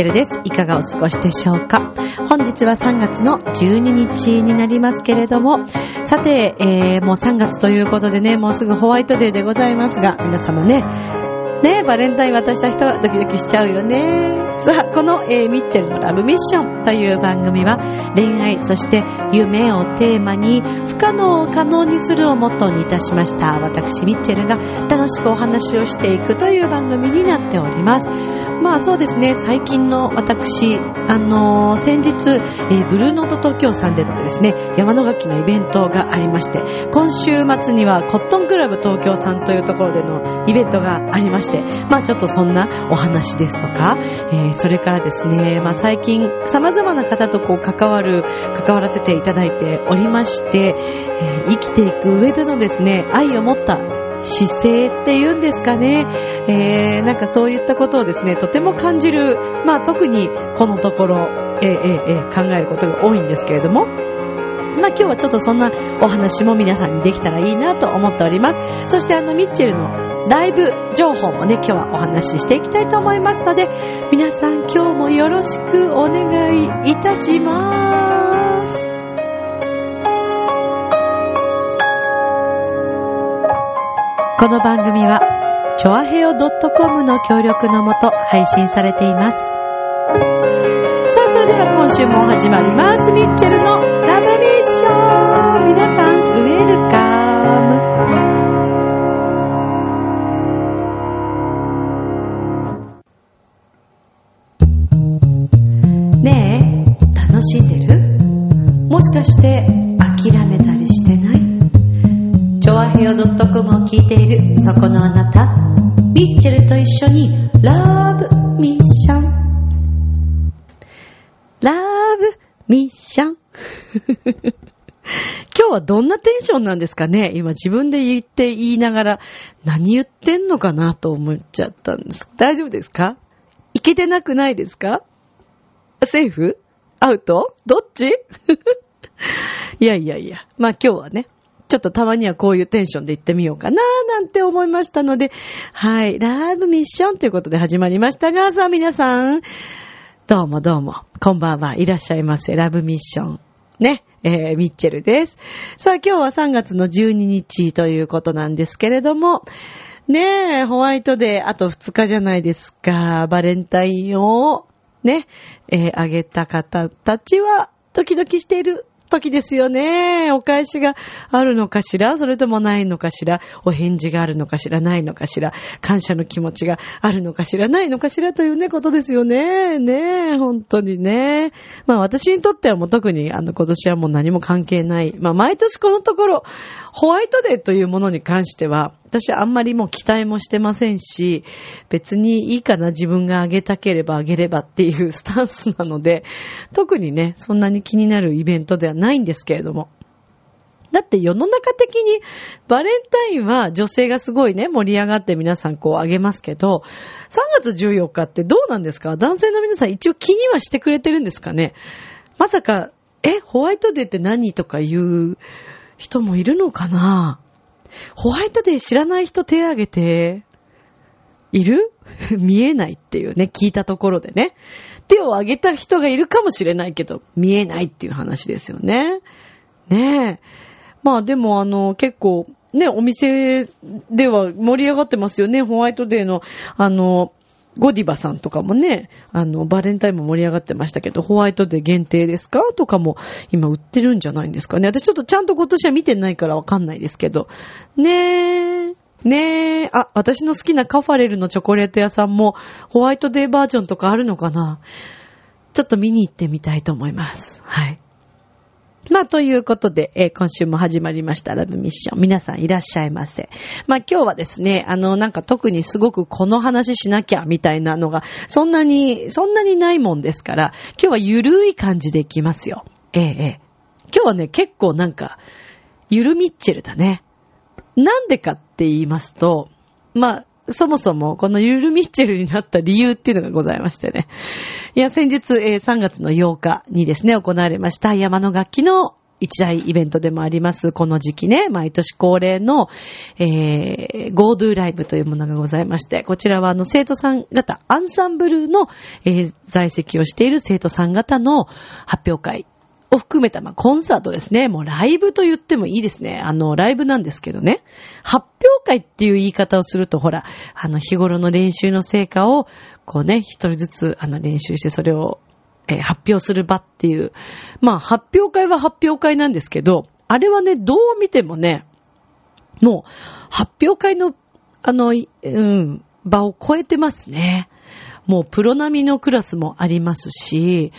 ミッチェルです。いかがお過ごしでしょうか？本日は3月の12日になりますけれども、さて、えー、もう3月ということでね、もうすぐホワイトデーでございますが、皆様ね、ねバレンタイン渡した人はドキドキしちゃうよね。さあ、この、えー、ミッチェルのラブミッションという番組は恋愛、そして夢をテーマに不可能を可能にするをモットーにいたしました私ミッチェルが楽しくお話をしていくという番組になっております。まあそうですね、最近の私、あのー、先日、えー、ブルーノート東京さんでのですね、山野垣のイベントがありまして、今週末にはコットンクラブ東京さんというところでのイベントがありまして、まあちょっとそんなお話ですとか、えー、それからですね、まあ最近様々な方とこう関わる、関わらせていただいておりまして、え、生きていく上でのですね、愛を持った姿勢っていうんですかね、えー、なんかそういったことをですね、とても感じる、まあ特にこのところ、えー、えー、えー、考えることが多いんですけれども、まあ今日はちょっとそんなお話も皆さんにできたらいいなと思っております。そしてあのミッチェルのライブ情報もね、今日はお話ししていきたいと思いますので、皆さん今日もよろしくお願いいたします。この番組は、チョアヘオ .com の協力のもと配信されています。さあ、それでは今週も始まります。ミッチェルのラブミッション皆さん、ウェルカム。ねえ、楽しんでる？もしかして諦めそこのあなた、ミッチェルと一緒にラブミッション。ラブミッション。今日はどんなテンションなんですかね？今自分で言って言いながら何言ってんのかなと思っちゃったんです。大丈夫ですか？いけてなくないですか？セーフ？アウト？どっち？いやいやいや。まあ今日はね、ちょっとたまにはこういうテンションで行ってみようかななんて思いましたので、はい、ラブミッションということで始まりましたが、さあ皆さん、どうもどうも、こんばんはいらっしゃいませ、ラブミッション。ね、えー、ミッチェルです。さあ今日は3月の12日ということなんですけれども、ねえ、ホワイトデーあと2日じゃないですか。バレンタインをね、えー、あげた方たちはドキドキしている時ですよね。お返しがあるのかしら？それともないのかしら？お返事があるのかしら？ないのかしら？感謝の気持ちがあるのかしら？ないのかしら？というね、ことですよね。ねえ、本当にね。まあ私にとってはもう特にあの今年はもう何も関係ない。まあ毎年このところ、ホワイトデーというものに関しては、私はあんまりもう期待もしてませんし、別にいいかな自分があげたければあげればっていう スタンスなので、特にね、そんなに気になるイベントではないんですけれども。だって世の中的にバレンタインは女性がすごいね、盛り上がって皆さんこうあげますけど、3月14日ってどうなんですか？男性の皆さん一応気にはしてくれてるんですかね？まさか、え、ホワイトデーって何？とか言う人もいるのかな？ホワイトデー知らない人手挙げて、いる？見えないっていうね、聞いたところでね。手を挙げた人がいるかもしれないけど、見えないっていう話ですよね。ねえ。まあでもあの、結構、ね、お店では盛り上がってますよね。ホワイトデーの、あの、ゴディバさんとかもね、あの、バレンタインも盛り上がってましたけど、ホワイトデー限定ですかとかも今売ってるんじゃないんですかね。私ちょっとちゃんと今年は見てないからわかんないですけど。ねえ。ねえ。あ、私の好きなカファレルのチョコレート屋さんもホワイトデーバージョンとかあるのかなちょっと見に行ってみたいと思います。はい。まあ、ということで、えー、今週も始まりました、ラブミッション。皆さんいらっしゃいませ。まあ、今日はですね、あの、なんか特にすごくこの話しなきゃ、みたいなのが、そんなに、そんなにないもんですから、今日はゆるい感じでいきますよ。ええ、ええ。今日はね、結構なんか、ゆるミッチェルだね。なんでかって言いますと、まあ、そもそもこのゆるミッチェルになった理由っていうのがございましてね。いや、先日、えー、3月の8日にですね、行われました山の楽器の一大イベントでもあります、この時期ね、毎年恒例の、えー、GoDo ライブというものがございまして、こちらはあの生徒さん方、アンサンブルの、えー、在籍をしている生徒さん方の発表会を含めた、まあ、コンサートですね。もうライブと言ってもいいですね。あの、ライブなんですけどね。発表会っていう言い方をすると、ほら、あの、日頃の練習の成果を、こうね、一人ずつ、あの、練習してそれをえー、発表する場っていう。まあ、発表会は発表会なんですけど、あれはね、どう見てもね、もう、発表会の、あの、うん、場を超えてますね。もう、プロ並みのクラスもありますし、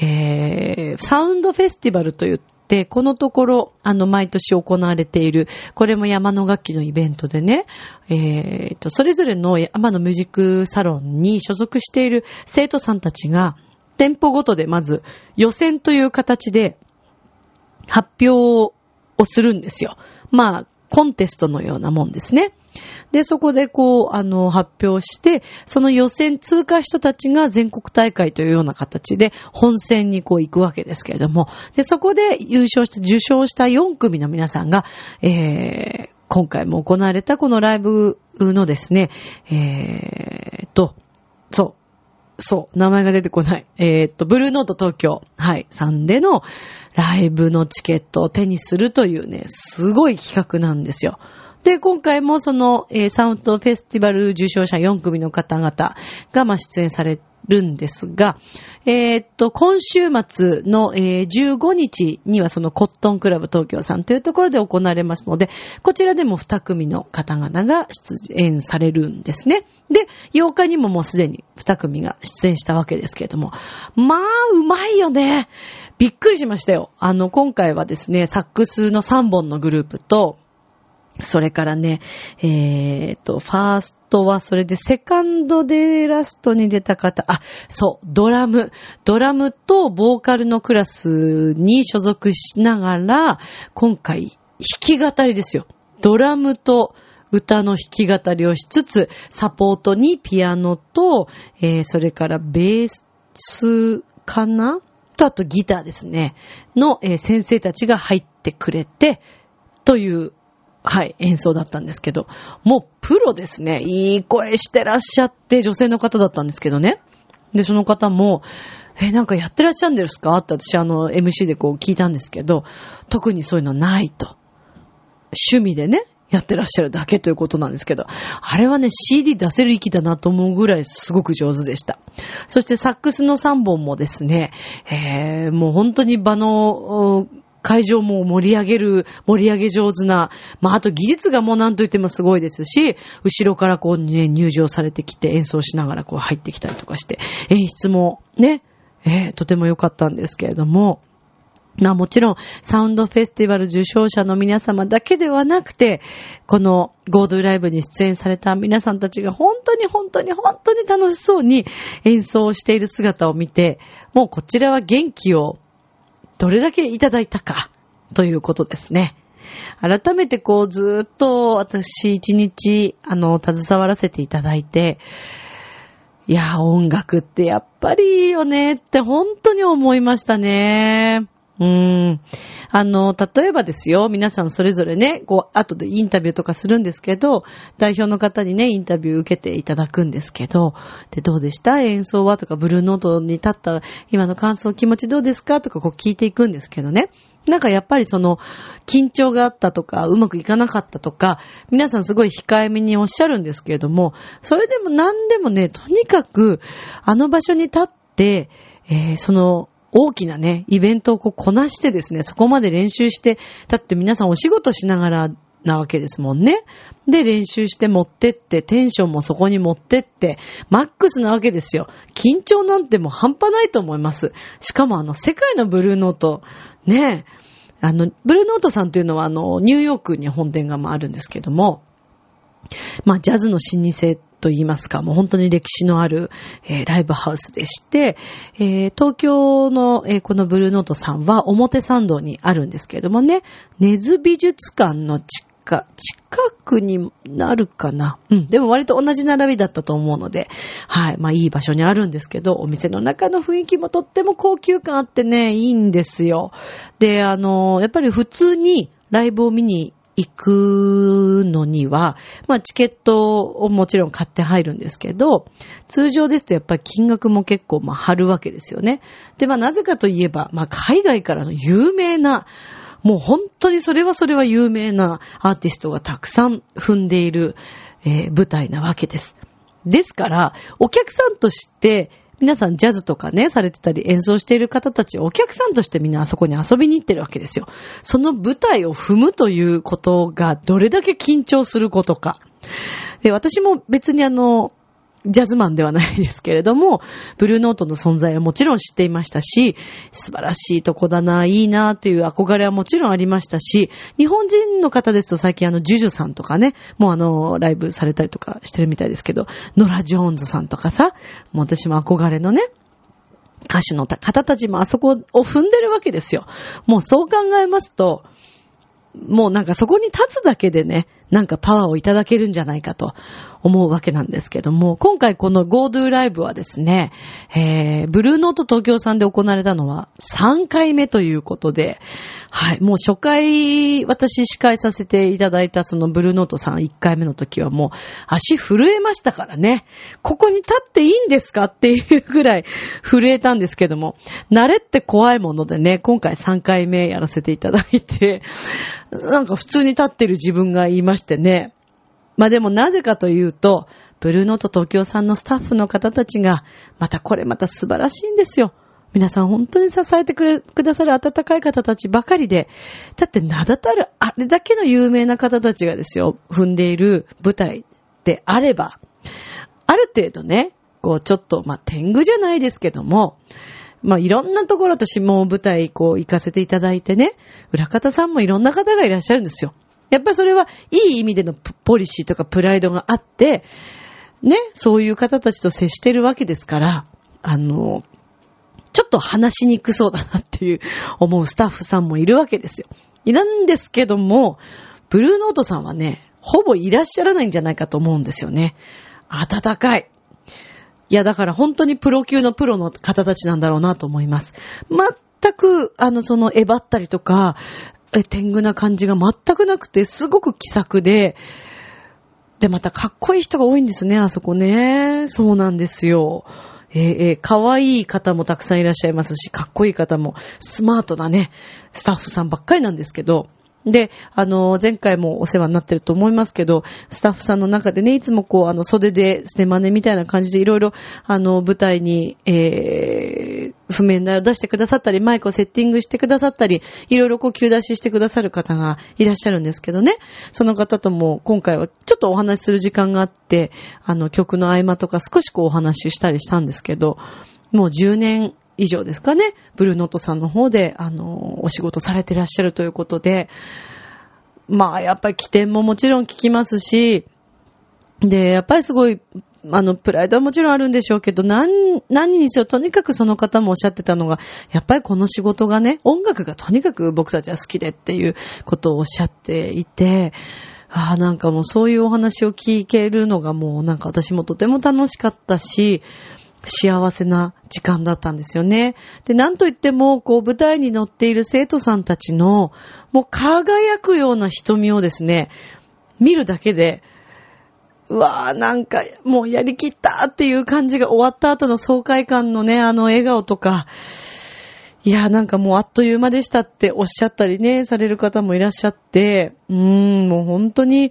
えー、サウンドフェスティバルと言って、このところ、あの、毎年行われている、これも山の楽器のイベントでね、えー、と、それぞれの山のミュージックサロンに所属している生徒さんたちが、店舗ごとでまず予選という形で発表をするんですよ。まあ、コンテストのようなもんですね。で、そこでこう、あの、発表して、その予選通過人たちが全国大会というような形で本戦にこう行くわけですけれども、で、そこで優勝して、受賞した4組の皆さんが、えー、今回も行われたこのライブのですね、えー、と、そう、そう、名前が出てこない。えー、っと、ブルーノート東京、はい、さんでのライブのチケットを手にするというね、すごい企画なんですよ。で、今回もその、えー、サウンドフェスティバル受賞者4組の方々が、ま出演されるんですが、えー、っと、今週末の、えー、15日にはそのコットンクラブ東京さんというところで行われますので、こちらでも2組の方々が出演されるんですね。で、8日にももうすでに2組が出演したわけですけれども、まあ、うまいよね。びっくりしましたよ。あの、今回はですね、サックスの3本のグループと、それからね、えー、と、ファーストはそれでセカンドでラストに出た方、あ、そう、ドラム。ドラムとボーカルのクラスに所属しながら、今回、弾き語りですよ。ドラムと歌の弾き語りをしつつ、サポートにピアノと、えー、それからベースかな？と、あとギターですね。の、えー、先生たちが入ってくれて、というはい、演奏だったんですけど、もうプロですね。いい声してらっしゃって、女性の方だったんですけどね。で、その方も、え、なんかやってらっしゃるんですか？って私あの MC でこう聞いたんですけど、特にそういうのないと。趣味でね、やってらっしゃるだけということなんですけど、あれはね、CD 出せる域だなと思うぐらいすごく上手でした。そしてサックスの3本もですね、えー、もう本当に場の、会場も盛り上げる、盛り上げ上手な、まあ、あと技術がもう何と言ってもすごいですし、後ろからこうね、入場されてきて演奏しながらこう入ってきたりとかして、演出もね、えー、とても良かったんですけれども、まあもちろん、サウンドフェスティバル受賞者の皆様だけではなくて、このゴードライブに出演された皆さんたちが本当に本当に本当に楽しそうに演奏している姿を見て、もうこちらは元気をどれだけいただいたか、ということですね。改めてこうずっと私一日あの携わらせていただいて、いや、音楽ってやっぱりいいよねって本当に思いましたね。うーん。あの、例えばですよ、皆さんそれぞれね、こう、後でインタビューとかするんですけど、代表の方にね、インタビュー受けていただくんですけど、で、どうでした？演奏は？とか、ブルーノートに立ったら今の感想、気持ちどうですか？とか、こう聞いていくんですけどね。なんかやっぱりその、緊張があったとか、うまくいかなかったとか、皆さんすごい控えめにおっしゃるんですけれども、それでも何でもね、とにかく、あの場所に立って、えー、その、大きなね、イベントをこうこなしてですね、そこまで練習して、だって皆さんお仕事しながらなわけですもんね。で、練習して持ってって、テンションもそこに持ってって、マックスなわけですよ。緊張なんてもう半端ないと思います。しかもあの、世界のブルーノート、ねえあの、ブルーノートさんというのはあの、ニューヨークに本店があるんですけども、まあ、ジャズの老舗と言いますか、もう本当に歴史のある、えー、ライブハウスでして、えー、東京の、えー、このブルーノートさんは表参道にあるんですけれどもね、根津美術館のか、近くになるかな。うん。でも割と同じ並びだったと思うので、はい。まあいい場所にあるんですけど、お店の中の雰囲気もとっても高級感あってね、いいんですよ。で、あの、やっぱり普通にライブを見に行くのには、まあチケットをもちろん買って入るんですけど、通常ですとやっぱり金額も結構まあ張るわけですよね。で、まあなぜかといえば、まあ海外からの有名な、もう本当にそれはそれは有名なアーティストがたくさん踏んでいる、えー、舞台なわけです。ですから、お客さんとして皆さんジャズとかね、されてたり演奏している方たち、お客さんとしてみんなあそこに遊びに行ってるわけですよ。その舞台を踏むということがどれだけ緊張することか。で、私も別にあの、ジャズマンではないですけれども、ブルーノートの存在はもちろん知っていましたし、素晴らしいとこだな、いいなという憧れはもちろんありましたし、日本人の方ですと最近あの、ジュジュさんとかね、もうあの、ライブされたりとかしてるみたいですけど、ノラ・ジョーンズさんとかさ、もう私も憧れのね、歌手の方たちもあそこを踏んでるわけですよ。もうそう考えますと、もうなんかそこに立つだけでね、なんかパワーをいただけるんじゃないかと思うわけなんですけども、今回この GoDo ライブはですね、えー、ブルーノート東京さんで行われたのは3回目ということで、はい、もう初回私司会させていただいたそのブルーノートさん1回目の時はもう足震えましたからね、ここに立っていいんですかっていうぐらい 震えたんですけども、慣れって怖いものでね、今回3回目やらせていただいて、なんか普通に立ってる自分が言いましてね、まあでもなぜかというと、ブルーノート東京さんのスタッフの方たちが、またこれまた素晴らしいんですよ。皆さん本当に支えてくれ、くださる温かい方たちばかりで、だって名だたるあれだけの有名な方たちがですよ、踏んでいる舞台であれば、ある程度ね、こうちょっと、まあ、天狗じゃないですけども、まあ、いろんなところ私も舞台こう行かせていただいてね、裏方さんもいろんな方がいらっしゃるんですよ。やっぱりそれはいい意味でのポリシーとかプライドがあって、ね、そういう方たちと接してるわけですから、あの、ちょっと話しにくそうだなっていう思うスタッフさんもいるわけですよ。なんですけども、ブルーノートさんはね、ほぼいらっしゃらないんじゃないかと思うんですよね。暖かい。いや、だから本当にプロ級のプロの方たちなんだろうなと思います。全く、あの、その、えばったりとか、え、天狗な感じが全くなくて、すごく気さくで、で、またかっこいい人が多いんですね、あそこね。そうなんですよ。えー、えー、可愛い方もたくさんいらっしゃいますし、かっこいい方も、スマートなね、スタッフさんばっかりなんですけど、で、あの、前回もお世話になってると思いますけど、スタッフさんの中でね、いつもこう、あの、袖で捨て真似みたいな感じでいろいろ、あの、舞台に、えー、譜面台を出してくださったり、マイクをセッティングしてくださったり、いろいろこう、急出ししてくださる方がいらっしゃるんですけどね、その方とも今回はちょっとお話しする時間があって、あの、曲の合間とか少しこう、お話ししたりしたんですけど、もう10年以上ですかね、ブルーノートさんの方で、あの、お仕事されてらっしゃるということで、まあ、やっぱり起点ももちろん聞きますし、で、やっぱりすごい、あの、プライドはもちろんあるんでしょうけど、何、何にせよ、とにかくその方もおっしゃってたのが、やっぱりこの仕事がね、音楽がとにかく僕たちは好きでっていうことをおっしゃっていて、ああ、なんかもうそういうお話を聞けるのがもうなんか私もとても楽しかったし、幸せな時間だったんですよね。で、なんといっても、こう、舞台に乗っている生徒さんたちの、もう輝くような瞳をですね、見るだけで、うわぁ、なんか、もうやりきったっていう感じが終わった後の爽快感のね、あの笑顔とか、いや、なんかもうあっという間でしたっておっしゃったりね、される方もいらっしゃって、うーん、もう本当に、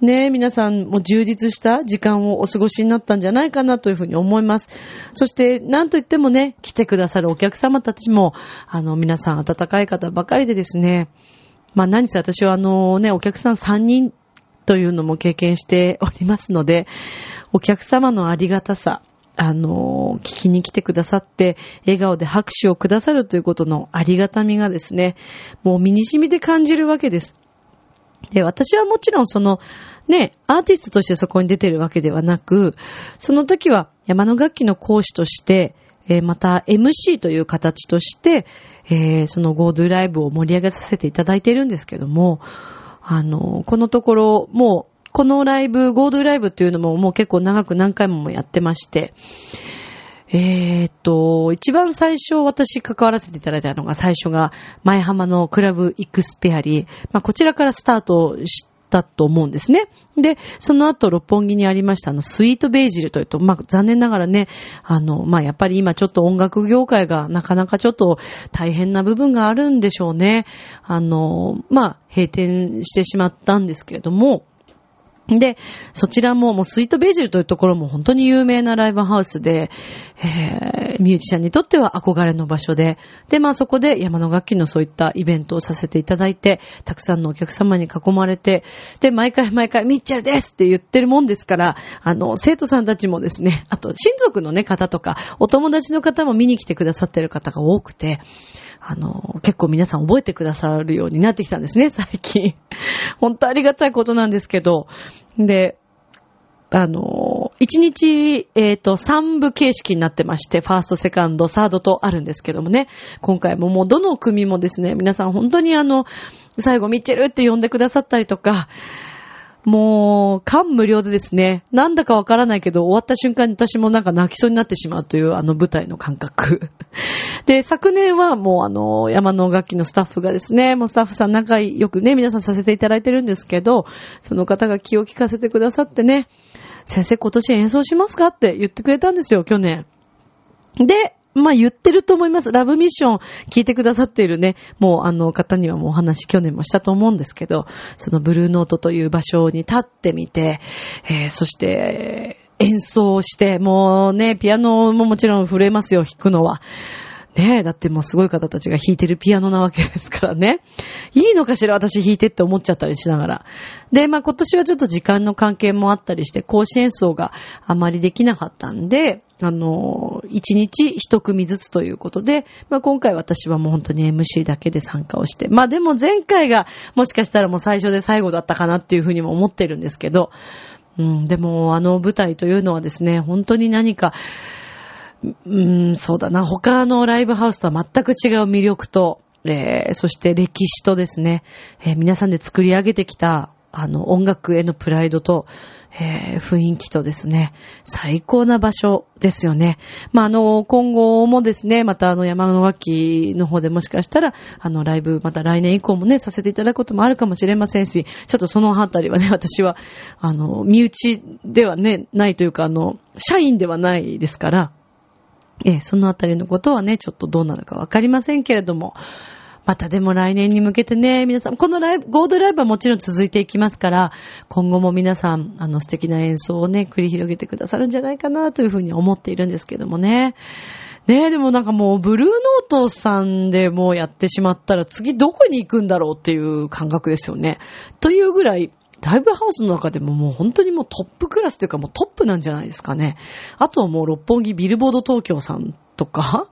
ね、皆さんも充実した時間をお過ごしになったんじゃないかなというふうに思います。そして、なんといってもね、来てくださるお客様たちも、あの、皆さん温かい方ばかりでですね、まあ何せ私はあのね、お客さん3人というのも経験しておりますので、お客様のありがたさ、あの、聞きに来てくださって、笑顔で拍手をくださるということのありがたみがですね、もう身に染みて感じるわけです。で、私はもちろんその、ね、アーティストとしてそこに出てるわけではなく、その時は山の楽器の講師として、えー、また MC という形として、えー、その GoDo ライブを盛り上げさせていただいているんですけども、あの、このところ、もう、このライブ、ゴードライブっていうのももう結構長く何回もやってまして、えー、っと、一番最初私関わらせていただいたのが最初が前浜のクラブイクスペアリー。まあ、こちらからスタートしたと思うんですね。で、その後六本木にありましたあのスイートベージルというと、まあ、残念ながらね、あの、まあ、やっぱり今ちょっと音楽業界がなかなかちょっと大変な部分があるんでしょうね。あの、まあ、閉店してしまったんですけれども、で、そちらももうスイートベジルというところも本当に有名なライブハウスで、えー、ミュージシャンにとっては憧れの場所で、で、まあそこで山の楽器のそういったイベントをさせていただいて、たくさんのお客様に囲まれて、で、毎回毎回ミッチェルですって言ってるもんですから、あの、生徒さんたちもですね、あと親族のね、方とか、お友達の方も見に来てくださってる方が多くて、あの、結構皆さん覚えてくださるようになってきたんですね、最近。本当ありがたいことなんですけど。で、あの、1日、えっ、ー、と、3部形式になってまして、ファースト、セカンド、サードとあるんですけどもね、今回ももうどの組もですね、皆さん本当にあの、最後ミッチェルって呼んでくださったりとか、もう、感無量でですね、なんだかわからないけど、終わった瞬間に私もなんか泣きそうになってしまうというあの舞台の感覚。で、昨年はもうあの、山の楽器のスタッフがですね、もうスタッフさん仲良くね、皆さんさせていただいてるんですけど、その方が気を利かせてくださってね、先生今年演奏しますかって言ってくれたんですよ、去年。で、まあ言ってると思います。ラブミッション聞いてくださっているね、もうあの方にはもうお話去年もしたと思うんですけど、そのブルーノートという場所に立ってみて、えー、そして、演奏して、もうね、ピアノももちろん震えますよ、弾くのは。ねえ、だってもうすごい方たちが弾いてるピアノなわけですからね。いいのかしら私弾いてって思っちゃったりしながら。で、まあ今年はちょっと時間の関係もあったりして、講師演奏があまりできなかったんで、あの、一日一組ずつということで、まあ今回私はもう本当に MC だけで参加をして、まあでも前回がもしかしたらもう最初で最後だったかなっていうふうにも思ってるんですけど、うん、でもあの舞台というのはですね、本当に何か、うん、そうだな。他のライブハウスとは全く違う魅力と、えー、そして歴史とですね、えー、皆さんで作り上げてきた、あの、音楽へのプライドと、えー、雰囲気とですね、最高な場所ですよね。まあ、あの、今後もですね、またあの、山の脇の方でもしかしたら、あの、ライブ、また来年以降もね、させていただくこともあるかもしれませんし、ちょっとそのあたりはね、私は、あの、身内ではね、ないというか、あの、社員ではないですから、えー、そのあたりのことはね、ちょっとどうなるかわかりませんけれども、またでも来年に向けてね、皆さん、このライブ、ゴールドライブはもちろん続いていきますから、今後も皆さん、あの素敵な演奏をね、繰り広げてくださるんじゃないかなというふうに思っているんですけどもね。ねえ、でもなんかもう、ブルーノートさんでもうやってしまったら、次どこに行くんだろうっていう感覚ですよね。というぐらい、ライブハウスの中でももう本当にもうトップクラスというかもうトップなんじゃないですかね。あとはもう六本木ビルボード東京さんとか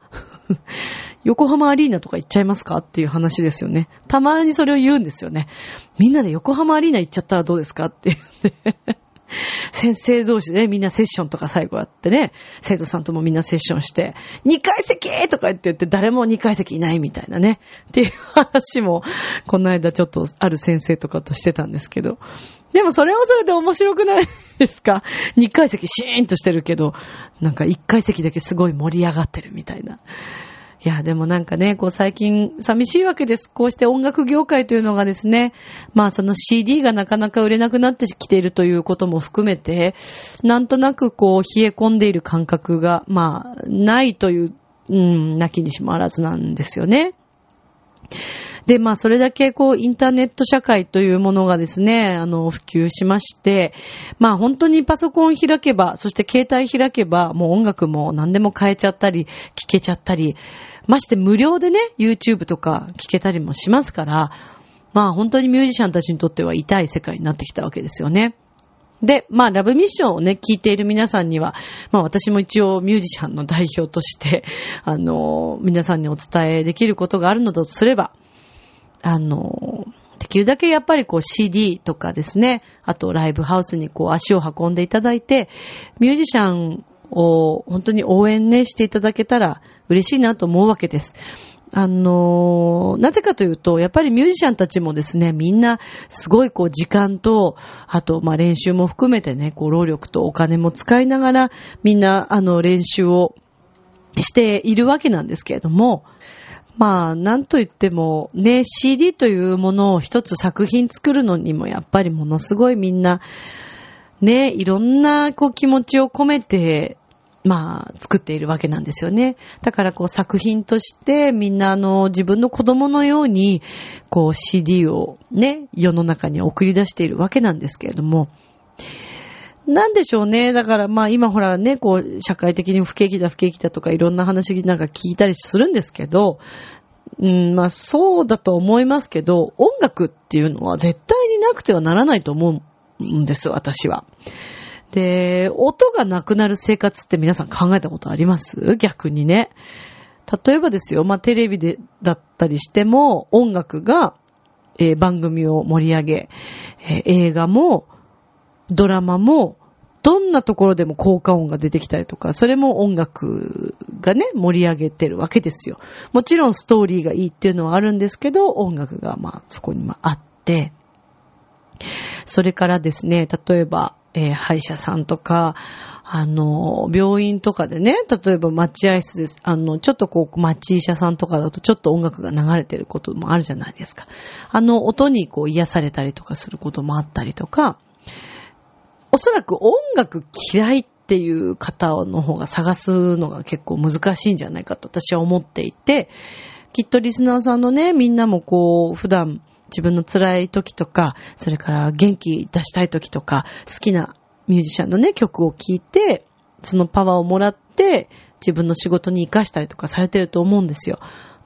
横浜アリーナとか行っちゃいますかっていう話ですよね。たまにそれを言うんですよね。みんなで横浜アリーナ行っちゃったらどうですかって言って。先生同士でね、みんなセッションとか最後やってね、生徒さんともみんなセッションして、2階席とか言って言って誰も2階席いないみたいなね、っていう話も、この間ちょっとある先生とかとしてたんですけど、でもそれはそれで面白くないですか ?2 階席シーンとしてるけど、なんか1階席だけすごい盛り上がってるみたいな。いや、でもなんかね、こう最近寂しいわけです。こうして音楽業界というのがですね、まあその CD がなかなか売れなくなってきているということも含めて、なんとなくこう冷え込んでいる感覚が、まあ、ないという、うん、なきにしもあらずなんですよね。で、まあ、それだけ、こう、インターネット社会というものがですね、あの、普及しまして、まあ、本当にパソコン開けば、そして携帯開けば、もう音楽も何でも変えちゃったり、聴けちゃったり、まして無料でね、YouTube とか聞けたりもしますから、まあ本当にミュージシャンたちにとっては痛い世界になってきたわけですよね。で、まあ、ラブミッションをね、聞いている皆さんには、まあ、私も一応ミュージシャンの代表として、あの、皆さんにお伝えできることがあるのだとすれば、あの、できるだけやっぱりこう CD とかですね、あとライブハウスにこう足を運んでいただいて、ミュージシャンを本当に応援ねしていただけたら嬉しいなと思うわけです。あのーなぜかというと、やっぱりミュージシャンたちもですね、みんな、すごいこう、時間と、あと、ま、練習も含めてね、こう、労力とお金も使いながら、みんな、あの、練習をしているわけなんですけれども、まあ、なんと言っても、ね、CD というものを一つ作品作るのにも、やっぱりものすごいみんな、ね、いろんなこう気持ちを込めて、まあ、作っているわけなんですよね。だからこう作品としてみんなあの自分の子供のようにこう CD をね、世の中に送り出しているわけなんですけれども、なんでしょうね。だからまあ今ほらね、こう社会的に不景気だ不景気だとかいろんな話なんか聞いたりするんですけど、うん、まあそうだと思いますけど、音楽っていうのは絶対になくてはならないと思うんです、私は。で、音がなくなる生活って皆さん考えたことあります？逆にね。例えばですよ、まあテレビで、だったりしても、音楽が、えー番組を盛り上げ、えー映画も、ドラマも、どんなところでも効果音が出てきたりとか、それも音楽がね、盛り上げてるわけですよ。もちろんストーリーがいいっていうのはあるんですけど、音楽がまあそこにまああって、それからですね、例えば、えー歯医者さんとか、あの、病院とかでね、例えば待合室です。あの、ちょっとこう、待ち医者さんとかだとちょっと音楽が流れてることもあるじゃないですか。あの、音にこう癒されたりとかすることもあったりとか、おそらく音楽嫌いっていう方の方が探すのが結構難しいんじゃないかと私は思っていて、きっとリスナーさんのね、みんなもこう、普段自分の辛い時とか、それから元気出したい時とか、好きなミュージシャンのね、曲を聴いて、そのパワーをもらって、自分の仕事に活かしたりとかされてると思うんですよ。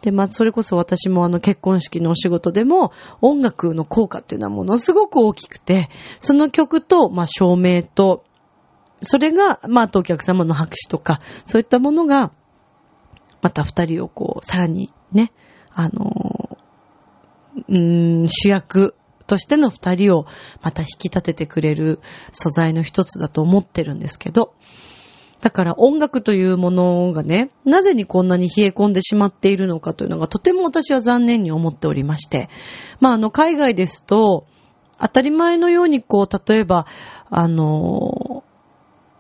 で、まあ、それこそ私もあの結婚式のお仕事でも音楽の効果っていうのはものすごく大きくて、その曲と、まあ、照明と、それが、まあ、あとお客様の拍手とか、そういったものが、また二人をこう、さらにね、あのうん、主役としての二人をまた引き立ててくれる素材の一つだと思ってるんですけど、だから音楽というものがね、なぜにこんなに冷え込んでしまっているのかというのがとても私は残念に思っておりまして。まああの海外ですと、当たり前のようにこう、例えば、あの、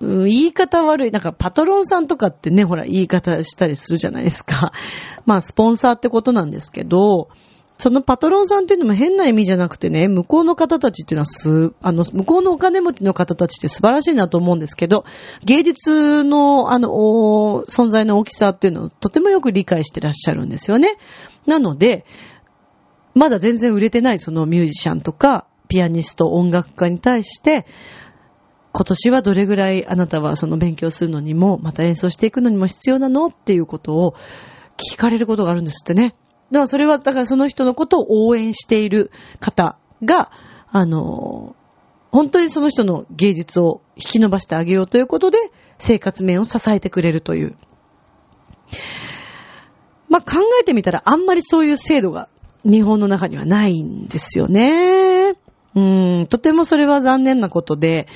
言い方悪い。なんかパトロンさんとかってね、ほら言い方したりするじゃないですか。まあスポンサーってことなんですけど、そのパトロンさんっていうのも変な意味じゃなくてね、向こうの方たちっていうのはす、あの、向こうのお金持ちの方たちって素晴らしいなと思うんですけど、芸術の、あの、存在の大きさっていうのをとてもよく理解してらっしゃるんですよね。なので、まだ全然売れてないそのミュージシャンとか、ピアニスト、音楽家に対して、今年はどれぐらいあなたはその勉強するのにも、また演奏していくのにも必要なの？っていうことを聞かれることがあるんですってね。だからそれは、だからその人のことを応援している方が、あの、本当にその人の芸術を引き伸ばしてあげようということで、生活面を支えてくれるという。まあ、考えてみたらあんまりそういう制度が日本の中にはないんですよね。うん、とてもそれは残念なことで、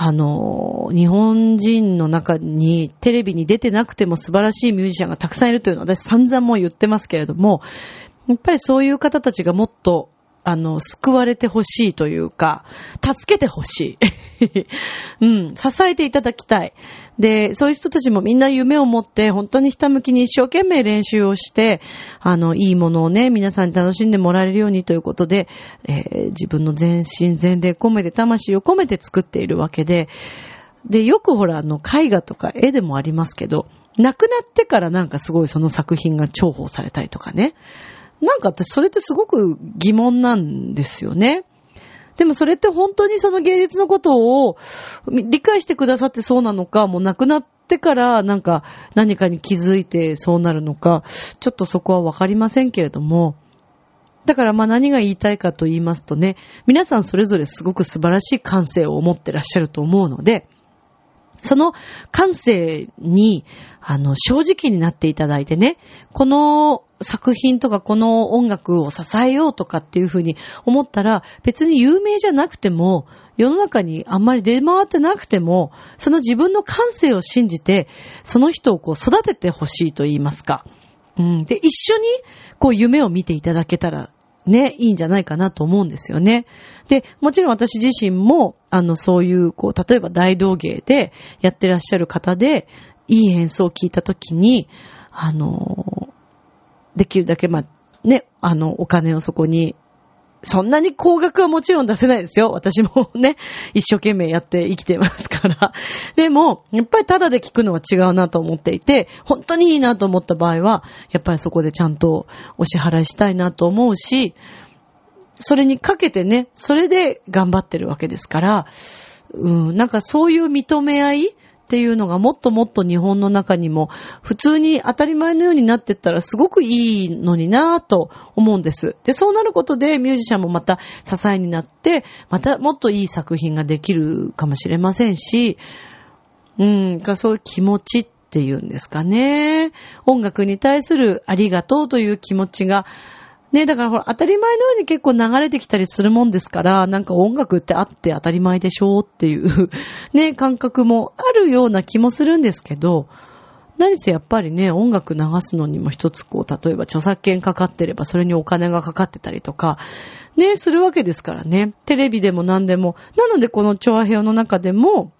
あの、日本人の中にテレビに出てなくても素晴らしいミュージシャンがたくさんいるというのは私散々もう言ってますけれども、やっぱりそういう方たちがもっと、あの、救われてほしいというか、助けてほしい。うん、支えていただきたい。で、そういう人たちもみんな夢を持って、本当にひたむきに一生懸命練習をして、あの、いいものをね、皆さんに楽しんでもらえるようにということで、えー自分の全身全霊込めて、魂を込めて作っているわけで、で、よくほら、あの、絵画とか絵でもありますけど、亡くなってからなんかすごいその作品が重宝されたりとかね。なんか私それってすごく疑問なんですよね。でもそれって本当にその芸術のことを理解してくださってそうなのか、もう亡くなってからなんか何かに気づいてそうなるのか、ちょっとそこはわかりませんけれども、だからまあ何が言いたいかと言いますとね、皆さんそれぞれすごく素晴らしい感性を持ってらっしゃると思うので、その感性に、あの、正直になっていただいてね、この作品とかこの音楽を支えようとかっていうふうに思ったら、別に有名じゃなくても、世の中にあんまり出回ってなくても、その自分の感性を信じて、その人をこう育ててほしいと言いますか。うん。で、一緒に、こう、夢を見ていただけたら、ね、いいんじゃないかなと思うんですよね。で、もちろん私自身も、あの、そういう、こう、例えば大道芸でやってらっしゃる方で、いい演奏を聞いたときに、あの、できるだけ、まあ、ね、あの、お金をそこにそんなに高額はもちろん出せないですよ。私もね、一生懸命やって生きてますから。でも、やっぱりタダで聞くのは違うなと思っていて、本当にいいなと思った場合は、やっぱりそこでちゃんとお支払いしたいなと思うし、それにかけてね、それで頑張ってるわけですから、うん、なんかそういう認め合いっていうのがもっともっと日本の中にも普通に当たり前のようになってったらすごくいいのになぁと思うんです。で、そうなることでミュージシャンもまた支えになって、またもっといい作品ができるかもしれませんし、うん、そういう気持ちっていうんですかね。音楽に対するありがとうという気持ちがね、だからほら、当たり前のように結構流れてきたりするもんですから、なんか音楽ってあって当たり前でしょうっていう ね、感覚もあるような気もするんですけど、何せやっぱりね、音楽流すのにも一つこう、例えば著作権かかってればそれにお金がかかってたりとか、ね、するわけですからね。テレビでも何でも。なのでこの調和表の中でも、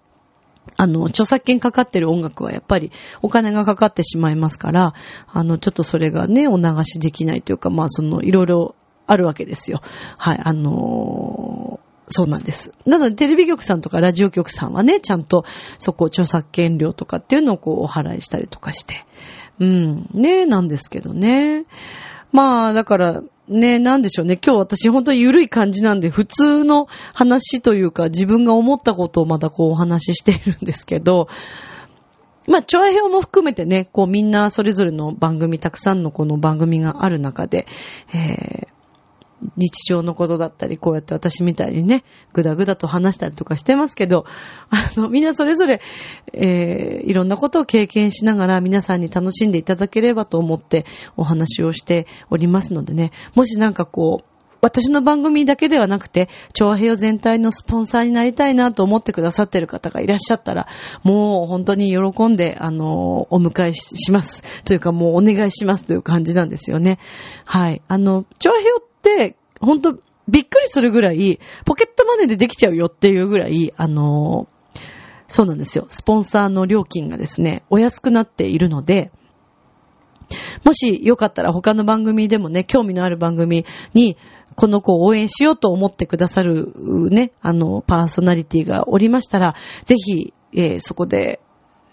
あの、著作権かかってる音楽はやっぱりお金がかかってしまいますから、あの、ちょっとそれがね、お流しできないというか、まあその、いろいろあるわけですよ。はい、あのーそうなんです。なので、テレビ局さんとかラジオ局さんはね、ちゃんとそこ著作権料とかっていうのをこうお払いしたりとかして。うん、ね、なんですけどね。まあ、だから、ね、なんでしょうね。今日私本当に緩い感じなんで、普通の話というか、自分が思ったことをまたこうお話ししているんですけど、まあ、調和表も含めてね、こうみんなそれぞれの番組、たくさんのこの番組がある中で、えー、日常のことだったり、こうやって私みたいにね、ぐだぐだと話したりとかしてますけど、あの、みんなそれぞれ、えー、いろんなことを経験しながら皆さんに楽しんでいただければと思ってお話をしておりますのでね、もしなんかこう、私の番組だけではなくて、調和平和全体のスポンサーになりたいなと思ってくださっている方がいらっしゃったら、もう本当に喜んで、あの、お迎えします。というかもうお願いしますという感じなんですよね。はい。あの、調和平和、ほんと、びっくりするぐらい、ポケットマネーでできちゃうよっていうぐらい、あの、そうなんですよ。スポンサーの料金がですね、お安くなっているので、もしよかったら他の番組でもね、興味のある番組に、この子を応援しようと思ってくださるね、あの、パーソナリティがおりましたら、ぜひ、えー、そこで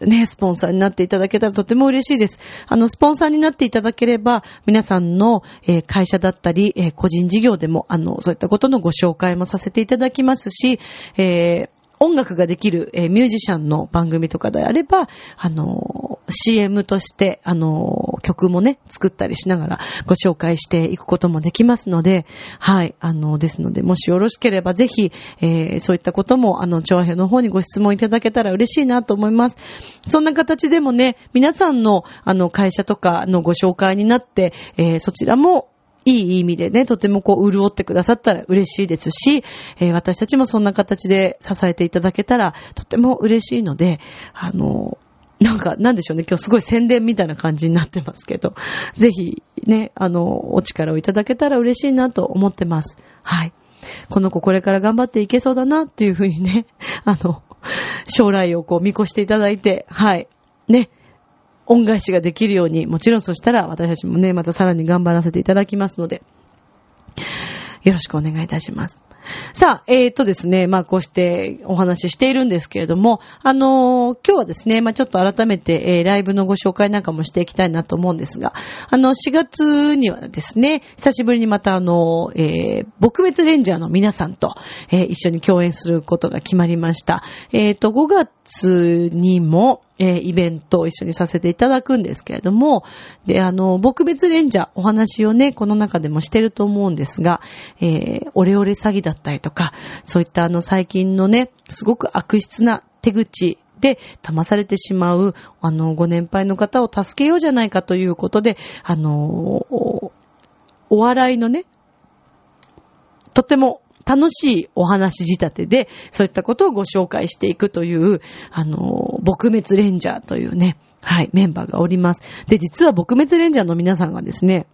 ね、スポンサーになっていただけたらとても嬉しいです。あの、スポンサーになっていただければ、皆さんの、えー、会社だったり、えー、個人事業でも、あの、そういったことのご紹介もさせていただきますし、え、音楽ができる、えー、ミュージシャンの番組とかであれば、あのー、CM として、あのー、曲もね、作ったりしながらご紹介していくこともできますので、はい、あのですので、もしよろしければぜひ、えそういったことも、あの、調和表の方にご質問いただけたら嬉しいなと思います。そんな形でもね、皆さんの、あの、会社とかのご紹介になって、えそちらも、いい意味でね、とてもこう、潤ってくださったら嬉しいですし、えー、私たちもそんな形で支えていただけたら、とても嬉しいので、あの、なんか、なんでしょうね。今日すごい宣伝みたいな感じになってますけど、ぜひね、あの、お力をいただけたら嬉しいなと思ってます。はい。この子これから頑張っていけそうだなっていうふうにね、あの、将来をこう見越していただいて、はい。ね、恩返しができるように、もちろんそしたら私たちもね、またさらに頑張らせていただきますので、よろしくお願いいたします。さあ、えー、とですね、まあこうしてお話ししているんですけれども、あのー、今日はですね、まあちょっと改めて、えー、ライブのご紹介なんかもしていきたいなと思うんですが、あの、4月にはですね、久しぶりにまたあの、えー、撲滅レンジャーの皆さんと、えー、一緒に共演することが決まりました。えー、と、5月にも、えー、イベントを一緒にさせていただくんですけれども、で、あの、僕別レンジャー、お話をね、この中でもしてると思うんですが、えー、オレオレ詐欺だったりとか、そういったあの、最近のね、すごく悪質な手口で騙されてしまう、あの、ご年配の方を助けようじゃないかということで、あの、お笑いのね、とても楽しいお話仕立てで、そういったことをご紹介していくという、あの、撲滅レンジャーというね、はい、メンバーがおります。で、実は撲滅レンジャーの皆さんがですね、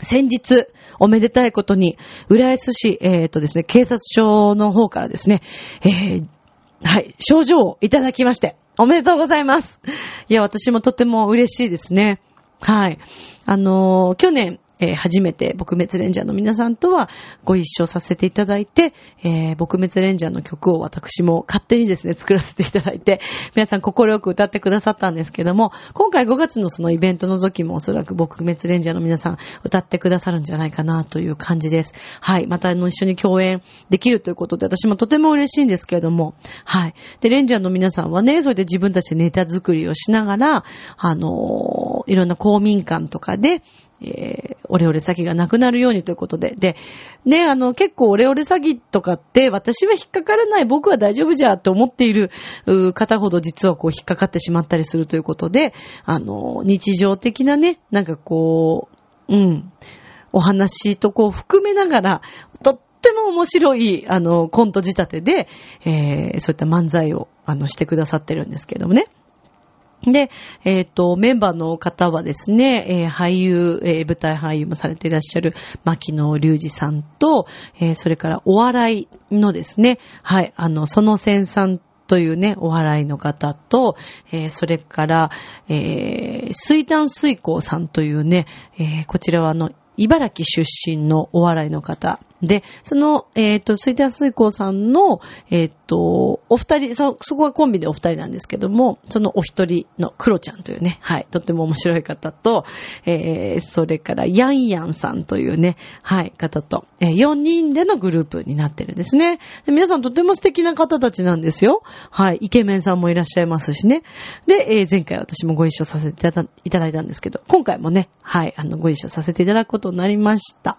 先日、おめでたいことに、浦安市、えっ、ー、とですね、警察署の方からですね、えー、はい、症状をいただきまして、おめでとうございます。いや、私もとても嬉しいですね。はい。あのー、去年、えー、初めて撲滅レンジャーの皆さんとはご一緒させていただいて、えー、撲滅レンジャーの曲を私も勝手にですね、作らせていただいて、皆さん心よく歌ってくださったんですけども、今回5月のそのイベントの時もおそらく撲滅レンジャーの皆さん歌ってくださるんじゃないかなという感じです。はい。またあの一緒に共演できるということで私もとても嬉しいんですけれども、はい。で、レンジャーの皆さんはね、それで自分たちでネタ作りをしながら、あのー、いろんな公民館とかで、えー、オレオレ詐欺がなくなるようにということで。で、ね、あの、結構オレオレ詐欺とかって、私は引っかからない、僕は大丈夫じゃと思っている方ほど実はこう引っかかってしまったりするということで、あの、日常的なね、なんかこう、うん、お話とこう含めながら、とっても面白い、あの、コント仕立てで、えー、そういった漫才を、あの、してくださってるんですけどもね。で、えっ、ー、と、メンバーの方はですね、えー、俳優、えー、舞台俳優もされていらっしゃる牧野隆二さんと、え、それからお笑いのですね、はい、あの、その先さんというね、お笑いの方と、え、それから、え、水炭水耕さんというね、え、こちらはあの、茨城出身のお笑いの方で、その、えっ、ー、と、水田水耕さんの、えっ、ー、と、お二人、そ、そこはコンビでお二人なんですけども、そのお一人のクロちゃんというね、はい、とっても面白い方と、えー、それからヤンヤンさんというね、はい、方と、えー、4人でのグループになってるんですね。で皆さんとっても素敵な方たちなんですよ。はい、イケメンさんもいらっしゃいますしね。で、えー、前回私もご一緒させていただいたんですけど、今回もね、はい、あの、ご一緒させていただくことになりました。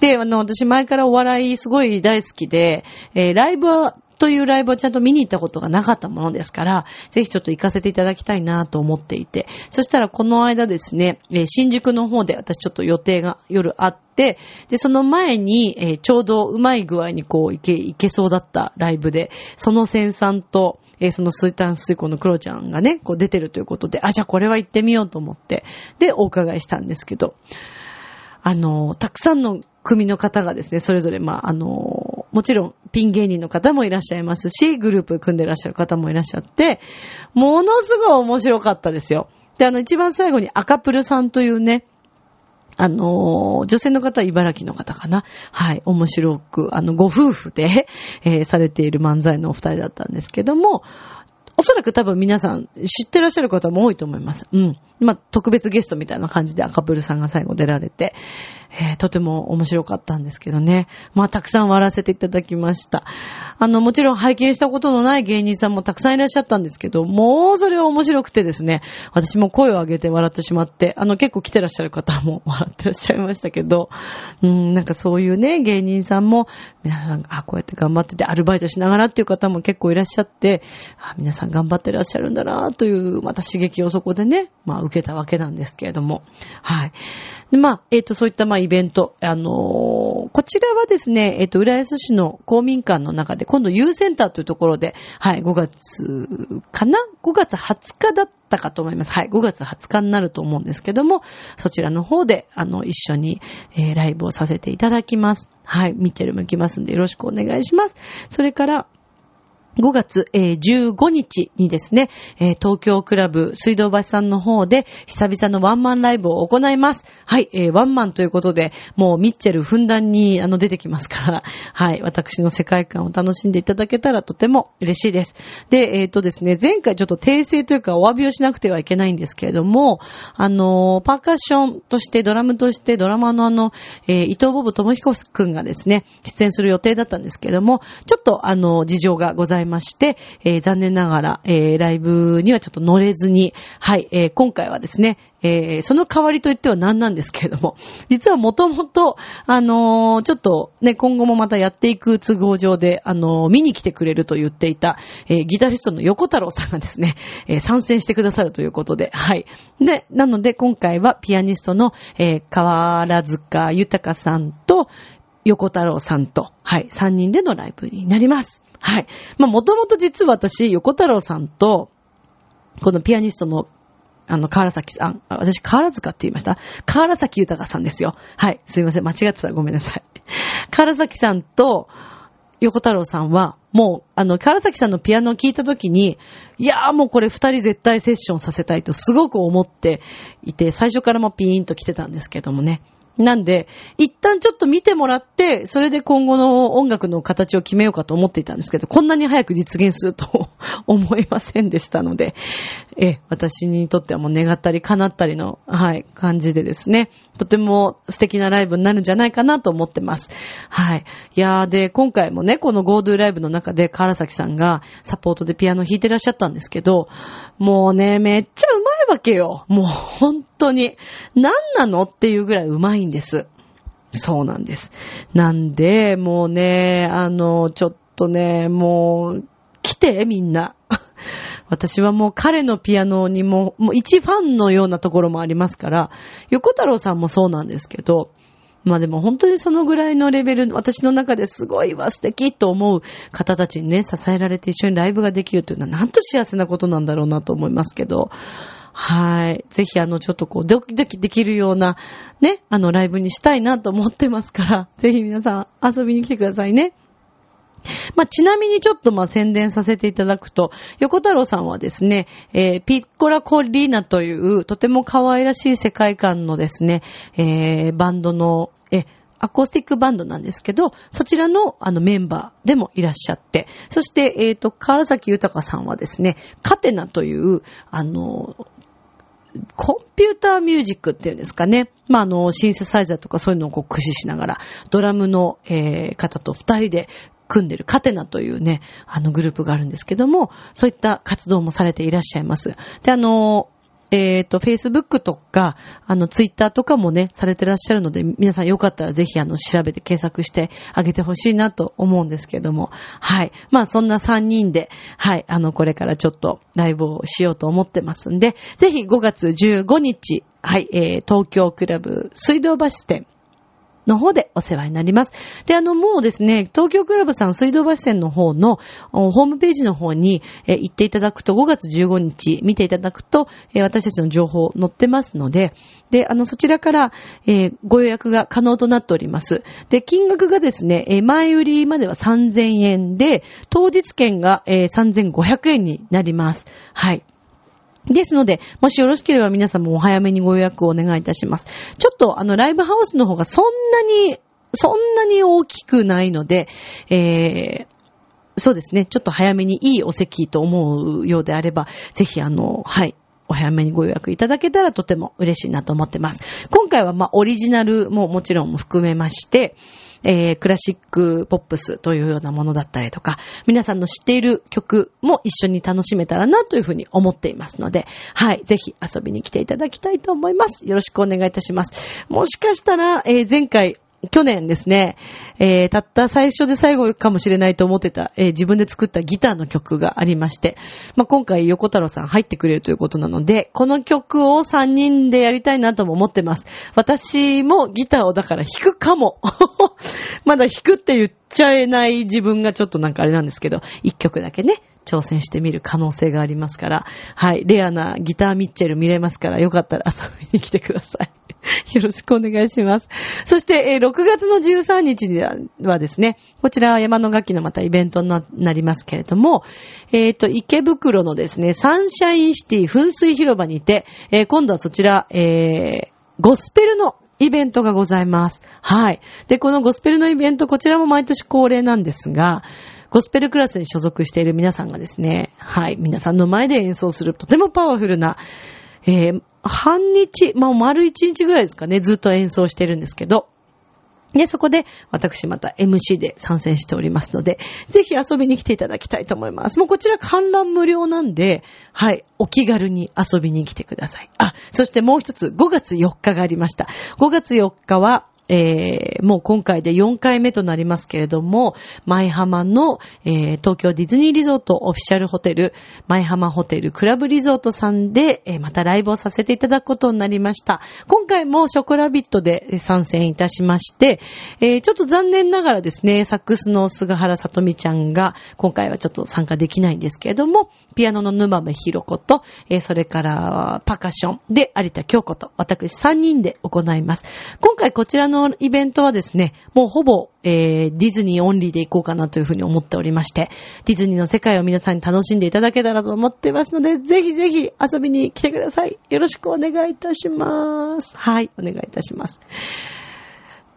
で、あの、私前からお笑いすごい大好きで、えー、ライブはというライブをちゃんと見に行ったことがなかったものですから、ぜひちょっと行かせていただきたいなと思っていて、そしたらこの間ですね、新宿の方で私ちょっと予定が夜あって、で、その前に、ちょうどうまい具合にこう行け、行けそうだったライブで、その先さんと、えー、その水炭水庫のクロちゃんがね、こう出てるということで、あ、じゃあこれは行ってみようと思って、で、お伺いしたんですけど、あの、たくさんの組の方がですね、それぞれ、まあ、あの、もちろん、ピン芸人の方もいらっしゃいますし、グループ組んでらっしゃる方もいらっしゃって、ものすごい面白かったですよ。で、あの、一番最後に赤プルさんというね、あの、女性の方は茨城の方かな。はい。面白く、あの、ご夫婦で、えー、されている漫才のお二人だったんですけども、おそらく多分皆さん知ってらっしゃる方も多いと思います。うん。まあ、特別ゲストみたいな感じで赤プルさんが最後出られて、えー、とても面白かったんですけどね。まあ、たくさん笑わせていただきました。あの、もちろん拝見したことのない芸人さんもたくさんいらっしゃったんですけど、もうそれは面白くてですね、私も声を上げて笑ってしまって、あの、結構来てらっしゃる方も笑ってらっしゃいましたけど、うん、なんかそういうね、芸人さんも、皆さん、あ、こうやって頑張ってて、アルバイトしながらっていう方も結構いらっしゃって、あ皆さん頑張ってらっしゃるんだなという、また刺激をそこでね、まあ、受けたわけなんですけれども、はい。で、まあ、えっ、ー、と、そういった、まあ、イベント、あのー、こちらはですね、えっ、ー、と、浦安市の公民館の中で、今度、ユーセンターというところで、はい、5月かな ?5 月20日だったかと思います。はい、5月20日になると思うんですけども、そちらの方で、あの、一緒に、えー、ライブをさせていただきます。はい、ミッチェルも行きますんで、よろしくお願いします。それから、5月、えー、15日にですね、えー、東京クラブ水道橋さんの方で久々のワンマンライブを行います。はい、えー、ワンマンということで、もうミッチェルふんだんにあの出てきますから、はい、私の世界観を楽しんでいただけたらとても嬉しいです。で、えっ、ー、とですね、前回ちょっと訂正というかお詫びをしなくてはいけないんですけれども、あのパーカッションとしてドラムとしてドラマのあの、え伊藤ボブ智彦くんがですね、出演する予定だったんですけれども、ちょっとあの、事情がございますいまして、えー、残念ながら、えー、ライブにはちょっと乗れずに、はい、えー、今回はですね、えー、その代わりといっては何なんですけれども、実はもともと、あのー、ちょっとね、今後もまたやっていく都合上で、あのー、見に来てくれると言っていた、えー、ギタリストの横太郎さんがですね、えー、参戦してくださるということで、はい。で、なので今回はピアニストの、えー、河原塚豊さんと、横太郎さんと、はい、3人でのライブになります。はい。まあ、もともと実は私、横太郎さんと、このピアニストの、あの、河原崎さん、私、河原塚って言いました？河原崎豊さんですよ。はい。すいません。間違ってたらごめんなさい。河原崎さんと、横太郎さんは、もう、あの、河原崎さんのピアノを聴いたときに、いやーもうこれ二人絶対セッションさせたいとすごく思っていて、最初からもピーンと来てたんですけどもね。なんで、一旦ちょっと見てもらって、それで今後の音楽の形を決めようかと思っていたんですけど、こんなに早く実現すると 思いませんでしたので、え、私にとってはもう願ったり叶ったりの、はい、感じでですね、とても素敵なライブになるんじゃないかなと思ってます。はい。いやーで、今回もね、この GoDo ライブの中で、川原崎さんがサポートでピアノ弾いてらっしゃったんですけど、もうね、めっちゃうまわけよ。もう本当に。何なのっていうぐらいうまいんです。そうなんです。なんで、もうね、あの、ちょっとね、もう、来て、みんな。私はもう彼のピアノにも、もう一ファンのようなところもありますから、横太郎さんもそうなんですけど、まあでも本当にそのぐらいのレベル、私の中ですごいわ、素敵と思う方たちにね、支えられて一緒にライブができるというのはなんと幸せなことなんだろうなと思いますけど、はい。ぜひあの、ちょっとこう、ドキドキできるような、ね、あの、ライブにしたいなと思ってますから、ぜひ皆さん遊びに来てくださいね。まあ、ちなみにちょっとま宣伝させていただくと、横太郎さんはですね、えーピッコラコリーナというとても可愛らしい世界観のですね、えーバンドの、え、アコースティックバンドなんですけど、そちらのあのメンバーでもいらっしゃって、そして、えっ、と、川崎豊さんはですね、カテナという、あの、コンピューターミュージックっていうんですかね。まあ、あの、シンセサイザーとかそういうのをこう駆使しながら、ドラムの、えー方と二人で組んでるカテナというね、あのグループがあるんですけども、そういった活動もされていらっしゃいます。で、あの、えっ、と、Facebook とか、あの、Twitter とかもね、されてらっしゃるので、皆さんよかったらぜひ、あの、調べて検索してあげてほしいなと思うんですけども、はい。まあ、そんな3人で、はい、あの、これからちょっとライブをしようと思ってますんで、ぜひ5月15日、はい、えー、東京クラブ水道橋店、の方でお世話になります。で、あの、もうですね、東京クラブさん水道橋線の方のホームページの方に、行っていただくと、5月15日見ていただくと、私たちの情報載ってますので、で、あの、そちらから、えご予約が可能となっております。で、金額がですね、え前売りまでは3000円で、当日券が、え3500円になります。はい。ですので、もしよろしければ皆さんもお早めにご予約をお願いいたします。ちょっとあのライブハウスの方がそんなに、そんなに大きくないので、えー、そうですね、ちょっと早めにいいお席と思うようであれば、ぜひあの、はい。お早めにご予約いただけたらとても嬉しいなと思ってます。今回はまあオリジナルももちろん含めまして、えー、クラシックポップスというようなものだったりとか、皆さんの知っている曲も一緒に楽しめたらなというふうに思っていますので、はい、ぜひ遊びに来ていただきたいと思います。よろしくお願いいたします。もしかしたら、えー前回、去年ですね、えーたった最初で最後かもしれないと思ってた、えー自分で作ったギターの曲がありまして、まあ、今回横太郎さん入ってくれるということなので、この曲を3人でやりたいなとも思ってます。私もギターをだから弾くかも。まだ弾くって言っちゃえない自分がちょっとなんかあれなんですけど、1曲だけね、挑戦してみる可能性がありますから、はい、レアなギターミッチェル見れますから、よかったら遊びに来てください。よろしくお願いします。そして、え6月の13日にはですね、こちらは山の楽器のまたイベントになりますけれども、えっ、と、池袋のですね、サンシャインシティ噴水広場にて、えー今度はそちら、えーゴスペルのイベントがございます。はい。で、このゴスペルのイベント、こちらも毎年恒例なんですが、ゴスペルクラスに所属している皆さんがですね、はい、皆さんの前で演奏するとてもパワフルな、えー半日、まあ、丸一日ぐらいですかね、ずっと演奏してるんですけど、で、そこで、私また MC で参戦しておりますので、ぜひ遊びに来ていただきたいと思います。もうこちら観覧無料なんで、はい、お気軽に遊びに来てください。あ、そしてもう一つ、5月4日がありました。5月4日は、えー、もう今回で4回目となりますけれども、舞浜の、えー、東京ディズニーリゾートオフィシャルホテル、舞浜ホテルクラブリゾートさんで、えー、またライブをさせていただくことになりました。今回もショコラビットで参戦いたしまして、え、ちょっと残念ながらですね、サックスの菅原さとみちゃんが、今回はちょっと参加できないんですけれども、ピアノの沼部ひろ子と、え、それからパカションで有田京子と、私3人で行います。今回こちらののイベントはですね、もうほぼ、えー、ディズニーオンリーで行こうかなというふうに思っておりまして、ディズニーの世界を皆さんに楽しんでいただけたらと思ってますので、ぜひぜひ遊びに来てください。よろしくお願いいたします。はい、お願いいたします。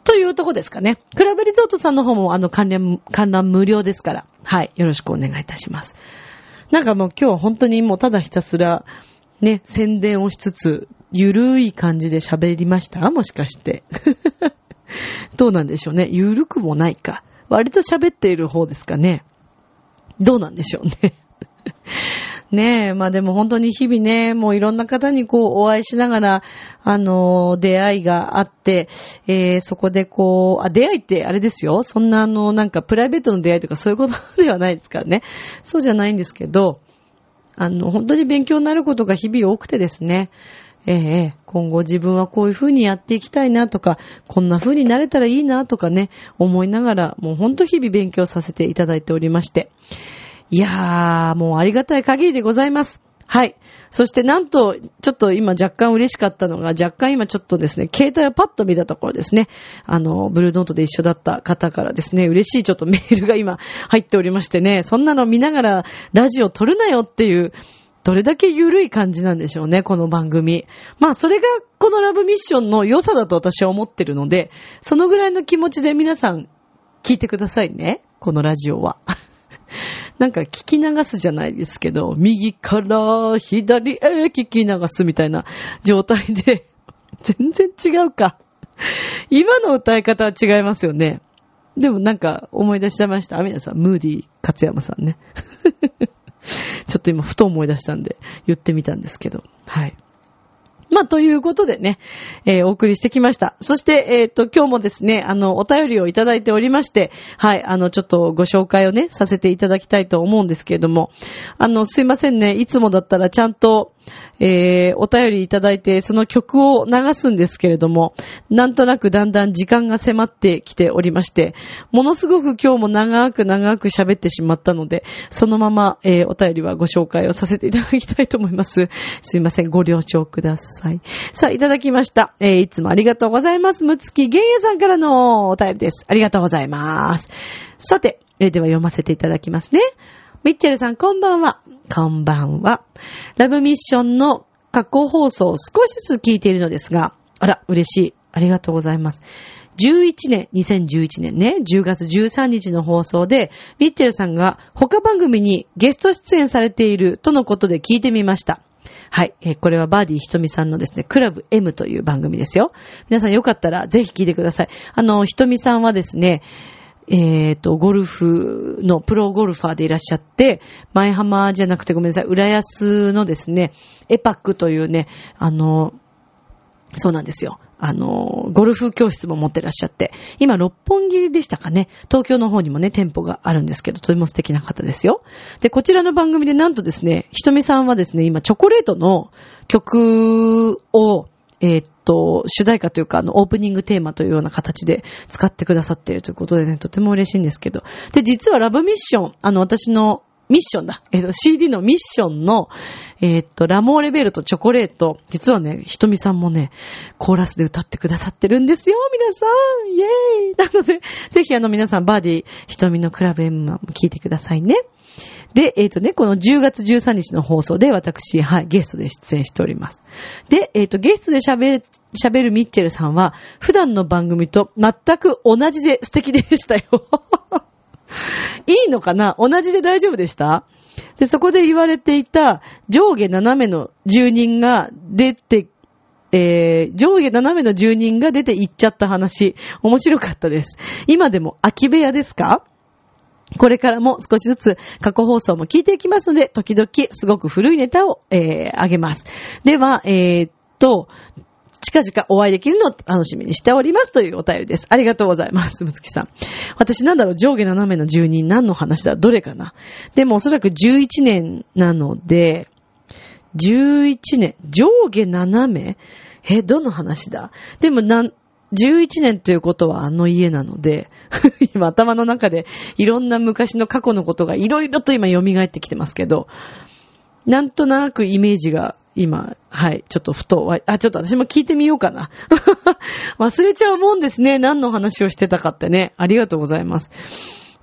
というとこですかね。クラブリゾートさんの方もあの関連、観覧無料ですから、はい、よろしくお願いいたします。なんかもう今日は本当にもうただひたすら、ね、宣伝をしつつ、ゆるい感じで喋りました？もしかして。どうなんでしょうね。ゆるくもないか。割と喋っている方ですかね。どうなんでしょうね。ねえ、まあでも本当に日々ね、もういろんな方にこうお会いしながら、あの、出会いがあって、えー、そこでこう、あ、出会いってあれですよ。そんなあの、なんかプライベートの出会いとかそういうことではないですからね。そうじゃないんですけど、あの、本当に勉強になることが日々多くてですね。ええ、今後自分はこういう風にやっていきたいなとか、こんな風になれたらいいなとかね、思いながら、もうほんと日々勉強させていただいておりまして。いやー、もうありがたい限りでございます。はい。そしてなんと、ちょっと今若干嬉しかったのが、若干今ちょっとですね、携帯をパッと見たところですね、あの、ブルーノートで一緒だった方からですね、嬉しいちょっとメールが今入っておりましてね、そんなの見ながらラジオ撮るなよっていう、どれだけ緩い感じなんでしょうね、この番組。まあ、それがこのラブミッションの良さだと私は思ってるので、そのぐらいの気持ちで皆さん聞いてくださいね、このラジオは。なんか聞き流すじゃないですけど、右から左へ聞き流すみたいな状態で、全然違うか。今の歌い方は違いますよね。でもなんか思い出しちゃいました。アミナさん、ムーディー勝山さんね。ちょっと今ふと思い出したんで言ってみたんですけど。はい。まあ、ということでね、えー、お送りしてきました。そして、えっ、ー、と、今日もですね、あの、お便りをいただいておりまして、はい、あの、ちょっとご紹介をね、させていただきたいと思うんですけれども、あの、すいませんね、いつもだったらちゃんと、えー、お便りいただいて、その曲を流すんですけれども、なんとなくだんだん時間が迫ってきておりまして、ものすごく今日も長く長く喋ってしまったので、そのまま、えー、お便りはご紹介をさせていただきたいと思います。すいません、ご了承ください。さあ、いただきました。えー、いつもありがとうございます。むつきげんやさんからのお便りです。ありがとうございます。さて、えー、では読ませていただきますね。ミッチェルさん、こんばんは。こんばんは。ラブミッションの過去放送を少しずつ聞いているのですが、あら、嬉しい。ありがとうございます。11年、2011年ね、10月13日の放送で、ミッチェルさんが他番組にゲスト出演されているとのことで聞いてみました。はい。えー、これはバーディーひとみさんのですね、クラブ M という番組ですよ。皆さんよかったらぜひ聞いてください。あの、ひとみさんはですね、えっ、ー、と、ゴルフのプロゴルファーでいらっしゃって、前浜じゃなくてごめんなさい、浦安のですね、エパックというね、あの、そうなんですよ。あの、ゴルフ教室も持ってらっしゃって、今、六本木でしたかね。東京の方にもね、店舗があるんですけど、とても素敵な方ですよ。で、こちらの番組でなんとですね、ひとみさんはですね、今、チョコレートの曲を、えー、っと、主題歌というか、あの、オープニングテーマというような形で使ってくださっているということでね、とても嬉しいんですけど。で、実はラブミッション、あの、私のミッションだ。えっ、と、CD のミッションの、えっ、と、ラモーレベルとチョコレート。実はね、ひとみさんもね、コーラスで歌ってくださってるんですよ、皆さんイェーイ なので、ぜひあの皆さん、バーディー、ひとみのクラブ M も聞いてくださいね。で、えっ、ー、とね、この10月13日の放送で私、はい、ゲストで出演しております。で、えっ、ー、と、ゲストで喋る、喋るミッチェルさんは、普段の番組と全く同じで素敵でしたよ。いいのかな？同じで大丈夫でした？で、そこで言われていた上下斜めの住人が出て、えー、上下斜めの住人が出て行っちゃった話、面白かったです。今でも空き部屋ですか？これからも少しずつ過去放送も聞いていきますので、時々すごく古いネタを、えー、あげます。では、えー、っと、近々お会いできるのを楽しみにしておりますというお便りです。ありがとうございます、むつきさん。私なんだろう、上下斜めの住人何の話だ。どれかな。でもおそらく11年なので、11年、上下斜め？え、どの話だ？でもなん、11年ということはあの家なので、今頭の中でいろんな昔の過去のことがいろいろと今蘇ってきてますけど、なんとなくイメージが今、はい、ちょっとふと、あ、ちょっと私も聞いてみようかな。忘れちゃうもんですね。何の話をしてたかってね。ありがとうございます。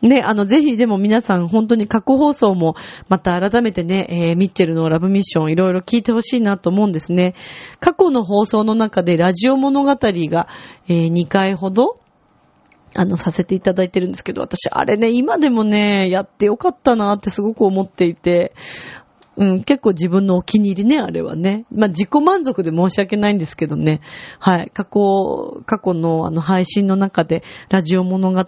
ね、あの、ぜひでも皆さん本当に過去放送もまた改めてね、えー、ミッチェルのラブミッションいろいろ聞いてほしいなと思うんですね。過去の放送の中でラジオ物語が、えー、2回ほどあの、させていただいてるんですけど、私、あれね、今でもね、やってよかったなってすごく思っていて、うん、結構自分のお気に入りね、あれはね。まあ、自己満足で申し訳ないんですけどね。はい。過去、過去のあの配信の中で、ラジオ物語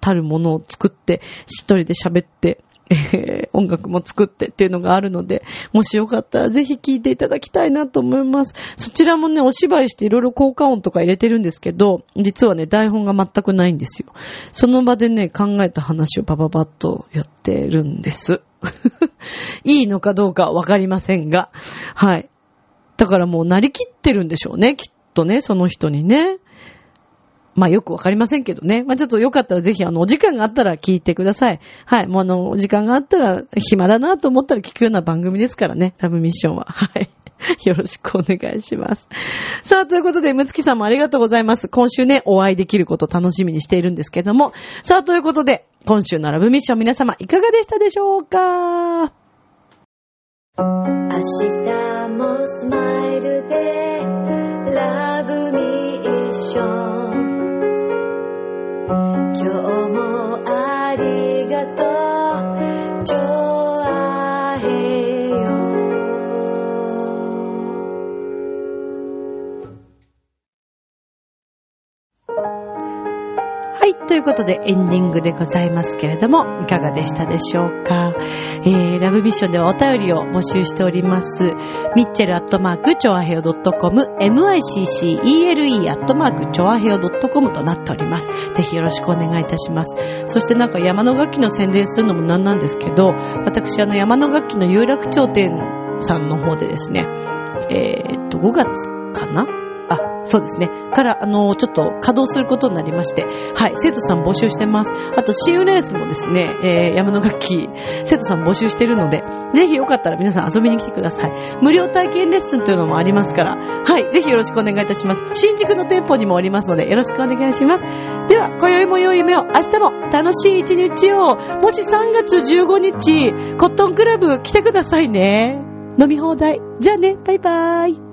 たるものを作って、一人で喋って、えー、音楽も作ってっていうのがあるので、もしよかったらぜひ聴いていただきたいなと思います。そちらもね、お芝居していろいろ効果音とか入れてるんですけど、実はね、台本が全くないんですよ。その場でね、考えた話をパパパッとやってるんです。いいのかどうかわかりませんが。はい。だからもうなりきってるんでしょうね、きっとね、その人にね。まあよくわかりませんけどね。まあちょっとよかったらぜひあの、お時間があったら聞いてください。はい。もうあの、お時間があったら暇だなと思ったら聞くような番組ですからね。ラブミッションは。はい。よろしくお願いします。さあ、ということで、むつきさんもありがとうございます。今週ね、お会いできることを楽しみにしているんですけども。さあ、ということで、今週のラブミッション皆様いかがでしたでしょうか？明日もスマイルでラブミッション今日もいということでエンディングでございますけれどもいかがでしたでしょうか？えー、ラブミッションではお便りを募集しております。ミッチェルアットマーク、チョアヘオ .com、miccele アットマーク、チョアヘオ .com となっております。ぜひよろしくお願いいたします。そしてなんか山の楽器の宣伝するのもなんなんですけど、私あの山の楽器の有楽町店さんの方でですね、えー、っと、5月かな？そうですね。から、あの、ちょっと稼働することになりまして、はい、生徒さん募集してます。あと、シーウレースもですね、えー、山の楽器、生徒さん募集してるので、ぜひよかったら皆さん遊びに来てください。無料体験レッスンというのもありますから、はい、ぜひよろしくお願いいたします。新宿の店舗にもありますので、よろしくお願いします。では、今宵も良い夢を、明日も楽しい一日を、もし3月15日、コットンクラブ来てくださいね。飲み放題。じゃあね、バイバーイ。